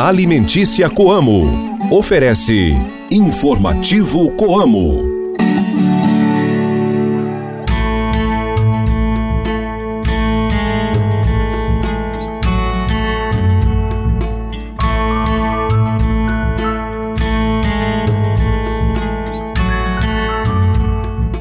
Alimentícia Coamo. Oferece Informativo Coamo.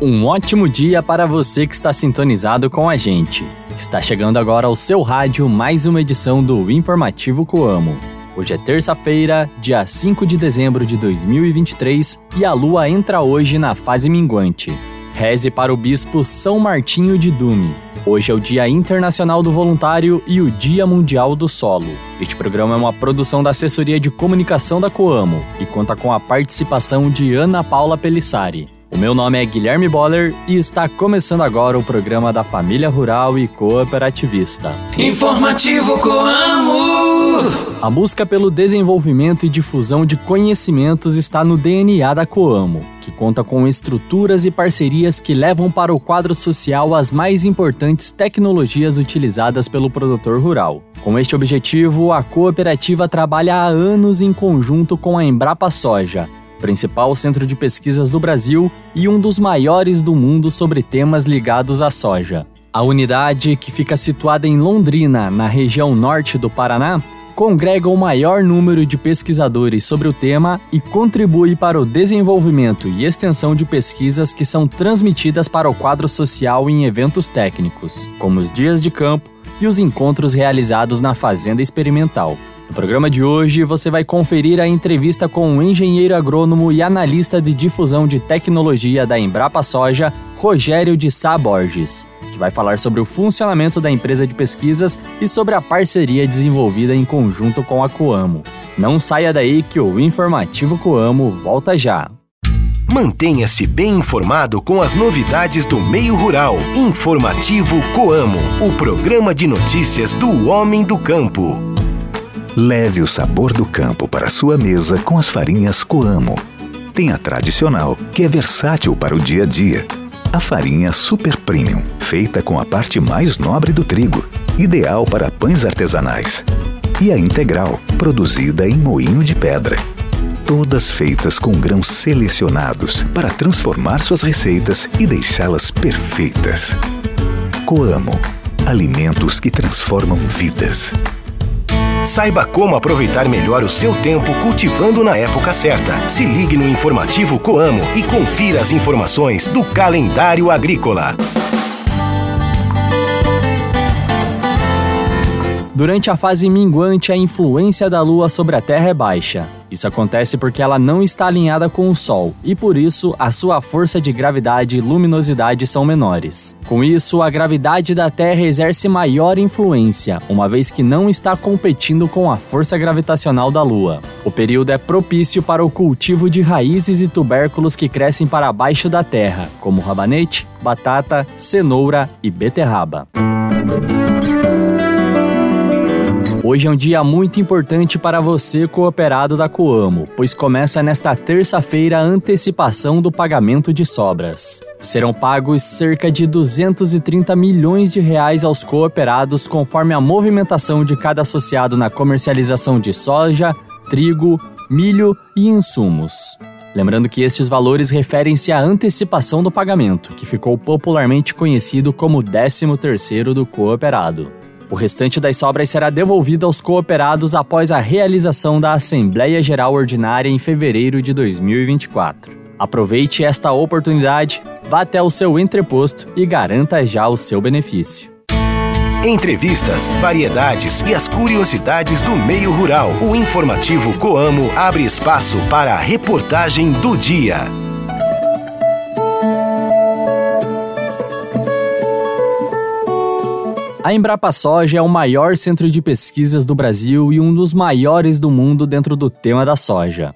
Um ótimo dia para você que está sintonizado com a gente. Está chegando agora ao seu rádio mais uma edição do Informativo Coamo. Hoje é terça-feira, dia 5 de dezembro de 2023 e a lua entra hoje na fase minguante. Reze para o bispo São Martinho de Dume. Hoje é o Dia Internacional do Voluntário e o Dia Mundial do Solo. Este programa é uma produção da Assessoria de Comunicação da Coamo e conta com a participação de Ana Paula Pelissari. O meu nome é Guilherme Boller e está começando agora o programa da Família Rural e Cooperativista. Informativo Coamo! A busca pelo desenvolvimento e difusão de conhecimentos está no DNA da Coamo, que conta com estruturas e parcerias que levam para o quadro social as mais importantes tecnologias utilizadas pelo produtor rural. Com este objetivo, a cooperativa trabalha há anos em conjunto com a Embrapa Soja principal centro de pesquisas do Brasil e um dos maiores do mundo sobre temas ligados à soja. A unidade, que fica situada em Londrina, na região norte do Paraná, congrega o maior número de pesquisadores sobre o tema e contribui para o desenvolvimento e extensão de pesquisas que são transmitidas para o quadro social em eventos técnicos, como os dias de campo e os encontros realizados na Fazenda Experimental. No programa de hoje, você vai conferir a entrevista com o engenheiro agrônomo e analista de difusão de tecnologia da Embrapa Soja, Rogério de Sá Borges, vai falar sobre o funcionamento da empresa de pesquisas e sobre a parceria desenvolvida em conjunto com a Coamo. Não saia daí que o Informativo Coamo volta já. Mantenha-se bem informado com as novidades do meio rural. Informativo Coamo, o programa de notícias do homem do campo. Leve o sabor do campo para sua mesa com as farinhas Coamo. Tem a tradicional, que é versátil para o dia a dia. A farinha Super Premium, feita com a parte mais nobre do trigo, ideal para pães artesanais. E a integral, produzida em moinho de pedra. Todas feitas com grãos selecionados para transformar suas receitas e deixá-las perfeitas. Coamo alimentos que transformam vidas. Saiba como aproveitar melhor o seu tempo cultivando na época certa. Se ligue no informativo Coamo e confira as informações do calendário agrícola. Durante a fase minguante, a influência da Lua sobre a Terra é baixa. Isso acontece porque ela não está alinhada com o Sol e por isso a sua força de gravidade e luminosidade são menores. Com isso, a gravidade da Terra exerce maior influência, uma vez que não está competindo com a força gravitacional da Lua. O período é propício para o cultivo de raízes e tubérculos que crescem para baixo da terra, como rabanete, batata, cenoura e beterraba. Hoje é um dia muito importante para você, cooperado da Coamo, pois começa nesta terça-feira a antecipação do pagamento de sobras. Serão pagos cerca de 230 milhões de reais aos cooperados conforme a movimentação de cada associado na comercialização de soja, trigo, milho e insumos. Lembrando que estes valores referem-se à antecipação do pagamento, que ficou popularmente conhecido como 13º do cooperado. O restante das sobras será devolvido aos cooperados após a realização da Assembleia Geral Ordinária em fevereiro de 2024. Aproveite esta oportunidade, vá até o seu entreposto e garanta já o seu benefício. Entrevistas, variedades e as curiosidades do meio rural. O informativo Coamo abre espaço para a reportagem do dia. A Embrapa Soja é o maior centro de pesquisas do Brasil e um dos maiores do mundo dentro do tema da soja.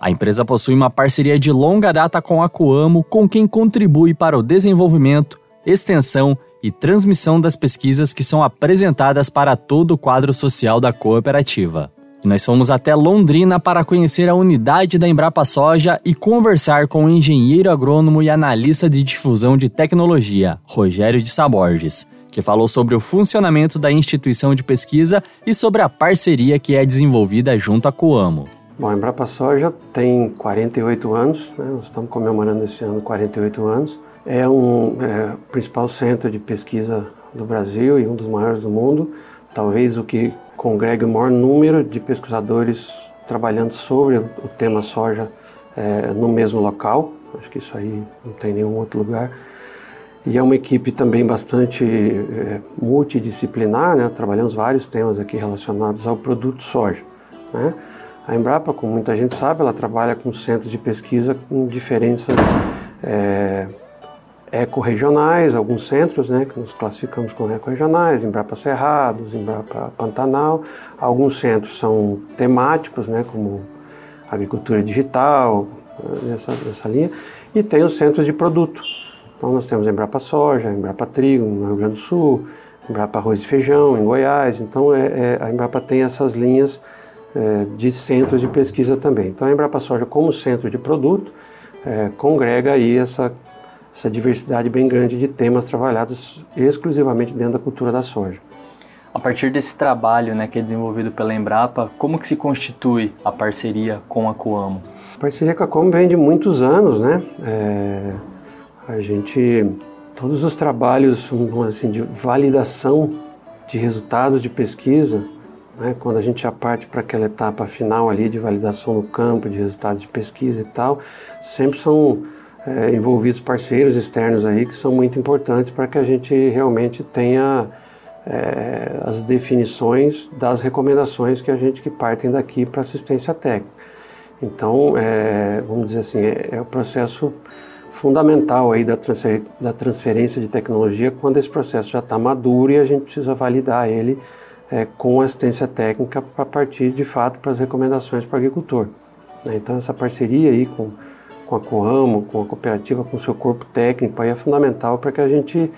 A empresa possui uma parceria de longa data com a Coamo, com quem contribui para o desenvolvimento, extensão e transmissão das pesquisas que são apresentadas para todo o quadro social da cooperativa. E nós fomos até Londrina para conhecer a unidade da Embrapa Soja e conversar com o engenheiro agrônomo e analista de difusão de tecnologia, Rogério de Saborges que falou sobre o funcionamento da instituição de pesquisa e sobre a parceria que é desenvolvida junto à Coamo. Bom, a Embrapa Soja tem 48 anos, né? nós estamos comemorando esse ano 48 anos. É um é, principal centro de pesquisa do Brasil e um dos maiores do mundo, talvez o que congrega o maior número de pesquisadores trabalhando sobre o tema soja é, no mesmo local. Acho que isso aí não tem nenhum outro lugar. E é uma equipe também bastante é, multidisciplinar, né? trabalhamos vários temas aqui relacionados ao produto soja. Né? A Embrapa, como muita gente sabe, ela trabalha com centros de pesquisa com diferenças é, ecorregionais, alguns centros, né, que nos classificamos como ecorregionais, Embrapa Cerrados, Embrapa Pantanal. Alguns centros são temáticos, né, como agricultura digital, nessa, nessa linha, e tem os centros de produto. Então nós temos Embrapa Soja, Embrapa Trigo no Rio Grande do Sul, Embrapa Arroz e Feijão em Goiás. Então é, é, a Embrapa tem essas linhas é, de centros de pesquisa também. Então a Embrapa Soja como centro de produto é, congrega aí essa essa diversidade bem grande de temas trabalhados exclusivamente dentro da cultura da soja. A partir desse trabalho né, que é desenvolvido pela Embrapa, como que se constitui a parceria com a Coamo? A parceria com a Coamo vem de muitos anos, né? A gente, todos os trabalhos assim, de validação de resultados de pesquisa, né, quando a gente já parte para aquela etapa final ali de validação no campo, de resultados de pesquisa e tal, sempre são é, envolvidos parceiros externos aí que são muito importantes para que a gente realmente tenha é, as definições das recomendações que a gente que partem daqui para assistência técnica. Então, é, vamos dizer assim, é, é, o processo fundamental aí da, transfer, da transferência de tecnologia quando esse processo já está maduro e a gente precisa validar ele é, com assistência técnica para partir de fato para as recomendações para o agricultor. Então, essa parceria aí com com a Coamo, com a cooperativa, com o seu corpo técnico, aí é fundamental para que a gente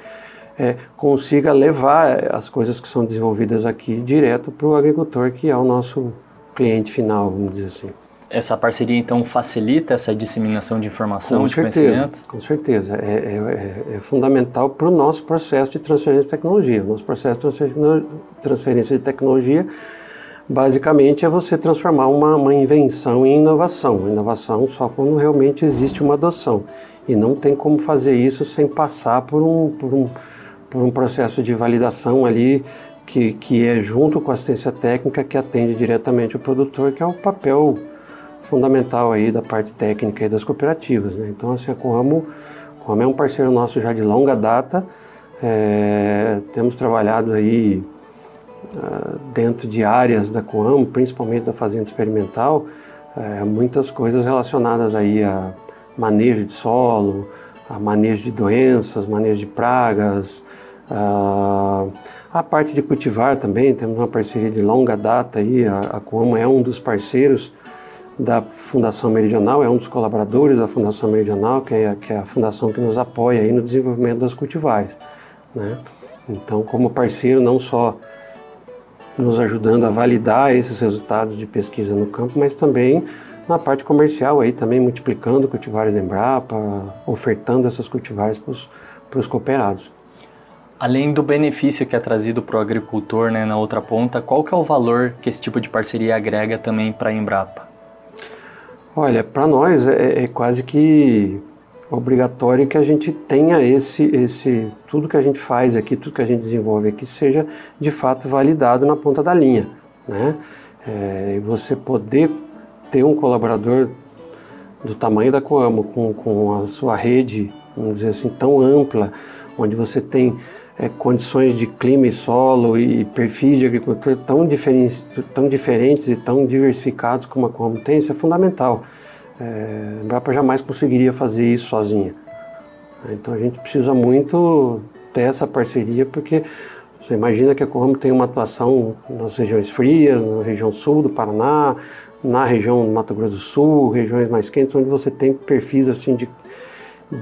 é, consiga levar as coisas que são desenvolvidas aqui direto para o agricultor, que é o nosso cliente final, vamos dizer assim. Essa parceria, então, facilita essa disseminação de informação, com de certeza, conhecimento? Com certeza. É, é, é fundamental para o nosso processo de transferência de tecnologia. O nosso processo de transferência de tecnologia basicamente é você transformar uma, uma invenção em inovação. inovação só quando realmente existe uma adoção. E não tem como fazer isso sem passar por um, por um, por um processo de validação ali que, que é junto com a assistência técnica que atende diretamente o produtor, que é o papel fundamental aí da parte técnica e das cooperativas. Né? Então, assim, a Coamo, Coamo é um parceiro nosso já de longa data, é, temos trabalhado aí ah, dentro de áreas da Coamo, principalmente da fazenda experimental, uh, muitas coisas relacionadas aí a manejo de solo, a manejo de doenças, manejo de pragas, uh, a parte de cultivar também, temos uma parceria de longa data aí, a, a Coamo é um dos parceiros da Fundação Meridional, é um dos colaboradores da Fundação Meridional, que é, que é a fundação que nos apoia aí no desenvolvimento das cultivares. Né? Então, como parceiro, não só nos ajudando a validar esses resultados de pesquisa no campo, mas também na parte comercial aí também multiplicando cultivares da Embrapa, ofertando essas cultivares para os cooperados. Além do benefício que é trazido para o agricultor né, na outra ponta, qual que é o valor que esse tipo de parceria agrega também para a Embrapa? Olha, para nós é, é, quase que obrigatório que a gente tenha esse, esse tudo que a gente faz aqui, tudo que a gente desenvolve aqui seja de fato validado na ponta da linha, né? É, e você poder ter um colaborador do tamanho da Coamo, com, com a sua rede, vamos dizer assim, tão ampla, onde você tem é, condições de clima e solo e perfis de agricultura tão, diferen tão diferentes e tão diversificados como a Coamo tem, isso é fundamental. É, a Embrapa jamais conseguiria fazer isso sozinha. Então a gente precisa muito ter essa parceria, porque você imagina que a Coamo tem uma atuação nas regiões frias, na região sul do Paraná, na região do Mato Grosso do Sul, regiões mais quentes, onde você tem perfis assim de,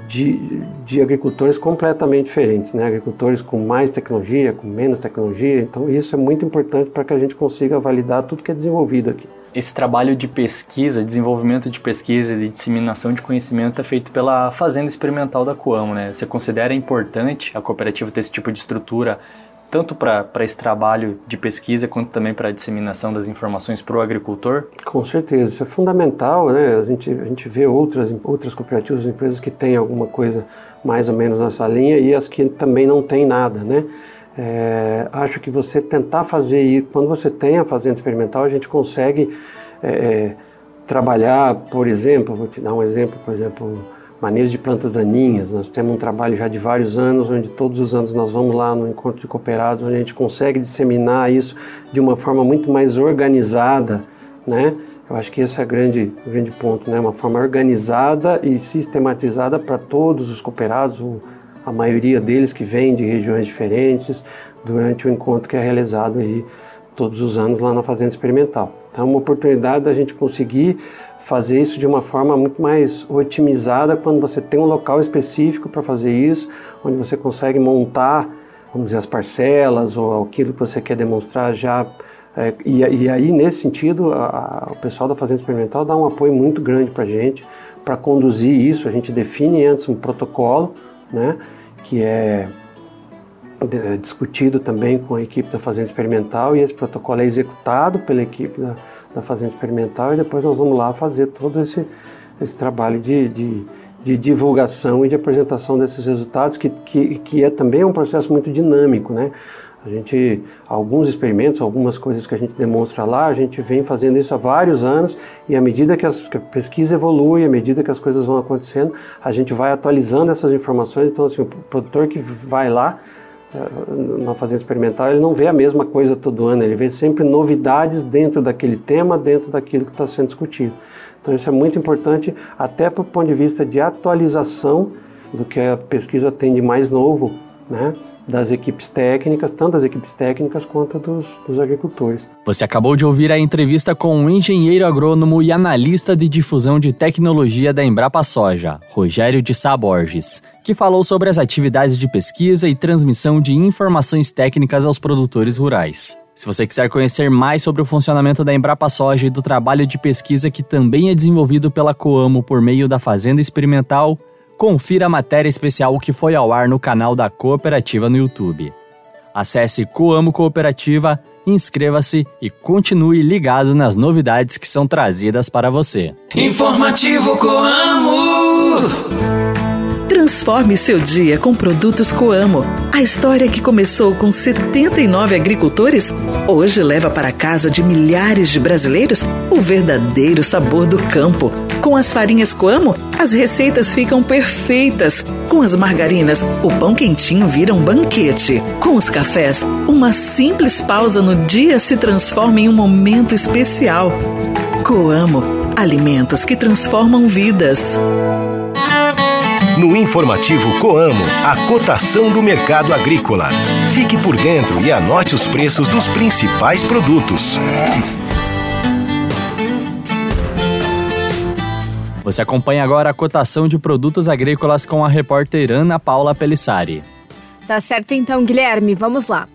de, de agricultores completamente diferentes, né? agricultores com mais tecnologia, com menos tecnologia. Então isso é muito importante para que a gente consiga validar tudo que é desenvolvido aqui. Esse trabalho de pesquisa, desenvolvimento de pesquisa e de disseminação de conhecimento é feito pela Fazenda Experimental da Coamo, né? Você considera importante a cooperativa ter esse tipo de estrutura tanto para esse trabalho de pesquisa quanto também para a disseminação das informações para o agricultor? Com certeza, isso é fundamental, né? A gente, a gente vê outras, outras cooperativas, empresas que têm alguma coisa mais ou menos nessa linha e as que também não têm nada, né? É, acho que você tentar fazer isso, quando você tem a fazenda experimental, a gente consegue é, é trabalhar, por exemplo, vou te dar um exemplo, por exemplo, manejo de plantas daninhas. Nós temos um trabalho já de vários anos, onde todos os anos nós vamos lá no encontro de cooperados, onde a gente consegue disseminar isso de uma forma muito mais organizada, né? Eu acho que esse é o grande, grande ponto, né? Uma forma organizada e sistematizada para todos os cooperados, a maioria deles que vêm de regiões diferentes, durante o encontro que é realizado aí todos os anos lá na Fazenda Experimental. Então, é uma oportunidade da gente conseguir fazer isso de uma forma muito mais otimizada quando você tem um local específico para fazer isso, onde você consegue montar, vamos dizer, as parcelas ou aquilo que você quer demonstrar já. É, e, e, aí, nesse sentido, a, a, o pessoal da Fazenda Experimental dá um apoio muito grande para a gente para conduzir isso. A gente define antes um protocolo, né, que é discutido também com a equipe da Fazenda Experimental e esse protocolo é executado pela equipe da da fazenda experimental e depois nós vamos lá fazer todo esse, esse trabalho de, de, de divulgação e de apresentação desses resultados, que, que, que é também um processo muito dinâmico, né? A gente, alguns experimentos, algumas coisas que a gente demonstra lá, a gente vem fazendo isso há vários anos e à medida que, as, que a pesquisa evolui, à medida que as coisas vão acontecendo, a gente vai atualizando essas informações. Então, assim, o produtor que vai lá, na fazenda experimental, ele não vê a mesma coisa todo ano, ele vê sempre novidades dentro daquele tema, dentro daquilo que está sendo discutido. Então isso é muito importante até para o ponto de vista de atualização do que a pesquisa tem de mais novo, né? Das equipes técnicas, tanto das equipes técnicas quanto dos, dos, agricultores. Você acabou de ouvir a entrevista com o engenheiro agrônomo e analista de difusão de tecnologia da Embrapa Soja, Rogério de Sá Borges, que falou sobre as atividades de pesquisa e transmissão de informações técnicas aos produtores rurais. Se você quiser conhecer mais sobre o funcionamento da Embrapa Soja e do trabalho de pesquisa que também é desenvolvido pela Coamo por meio da Fazenda Experimental, confira a matéria especial que foi ao ar no canal da Cooperativa no YouTube. Acesse Coamo Cooperativa, inscreva-se e continue ligado nas novidades que são trazidas para você. Informativo Coamo! Transforme seu dia com produtos Coamo. A história que começou com 79 agricultores, hoje leva para casa de milhares de brasileiros o verdadeiro sabor do campo. Com as farinhas Coamo, as receitas ficam perfeitas. Com as margarinas, o pão quentinho vira um banquete. Com os cafés, uma simples pausa no dia se transforma em um momento especial. Coamo, alimentos que transformam vidas. No informativo Coamo, a cotação do mercado agrícola. Fique por dentro e anote os preços dos principais produtos. Você acompanha agora a cotação de produtos agrícolas com a repórter Ana Paula Pelissari. Tá certo então, Guilherme, vamos lá.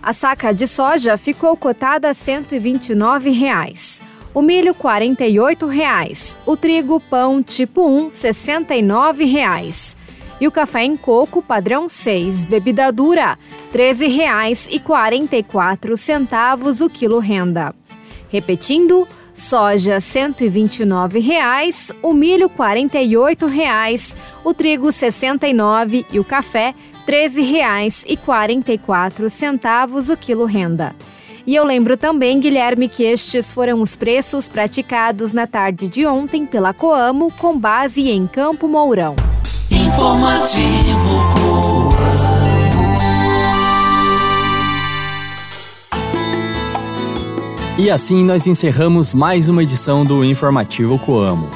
A saca de soja ficou cotada a R$ 129. Reais o milho R$ 48,00, o trigo pão tipo 1 R$ 69,00 e o café em coco padrão 6, bebida dura R$ 13,44 o quilo renda. Repetindo, soja R$ 129,00, o milho R$ 48,00, o trigo R$ 69 e o café R$ 13,44 o quilo renda. E eu lembro também, Guilherme, que estes foram os preços praticados na tarde de ontem pela Coamo, com base em Campo Mourão. Informativo E assim nós encerramos mais uma edição do Informativo Coamo.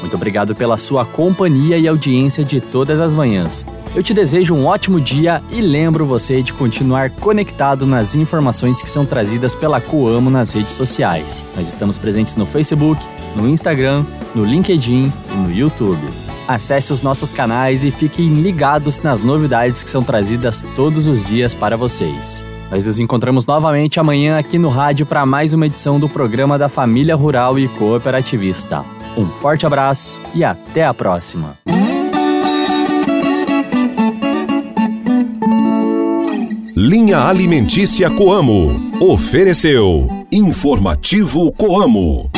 Muito obrigado pela sua companhia e audiência de todas as manhãs. Eu te desejo um ótimo dia e lembro você de continuar conectado nas informações que são trazidas pela Coamo nas redes sociais. Nós estamos presentes no Facebook, no Instagram, no LinkedIn e no YouTube. Acesse os nossos canais e fiquem ligados nas novidades que são trazidas todos os dias para vocês. Nós nos encontramos novamente amanhã aqui no rádio para mais uma edição do programa da Família Rural e Cooperativista. Um forte abraço e até a próxima. Linha Alimentícia Coamo. Ofereceu Informativo Coamo.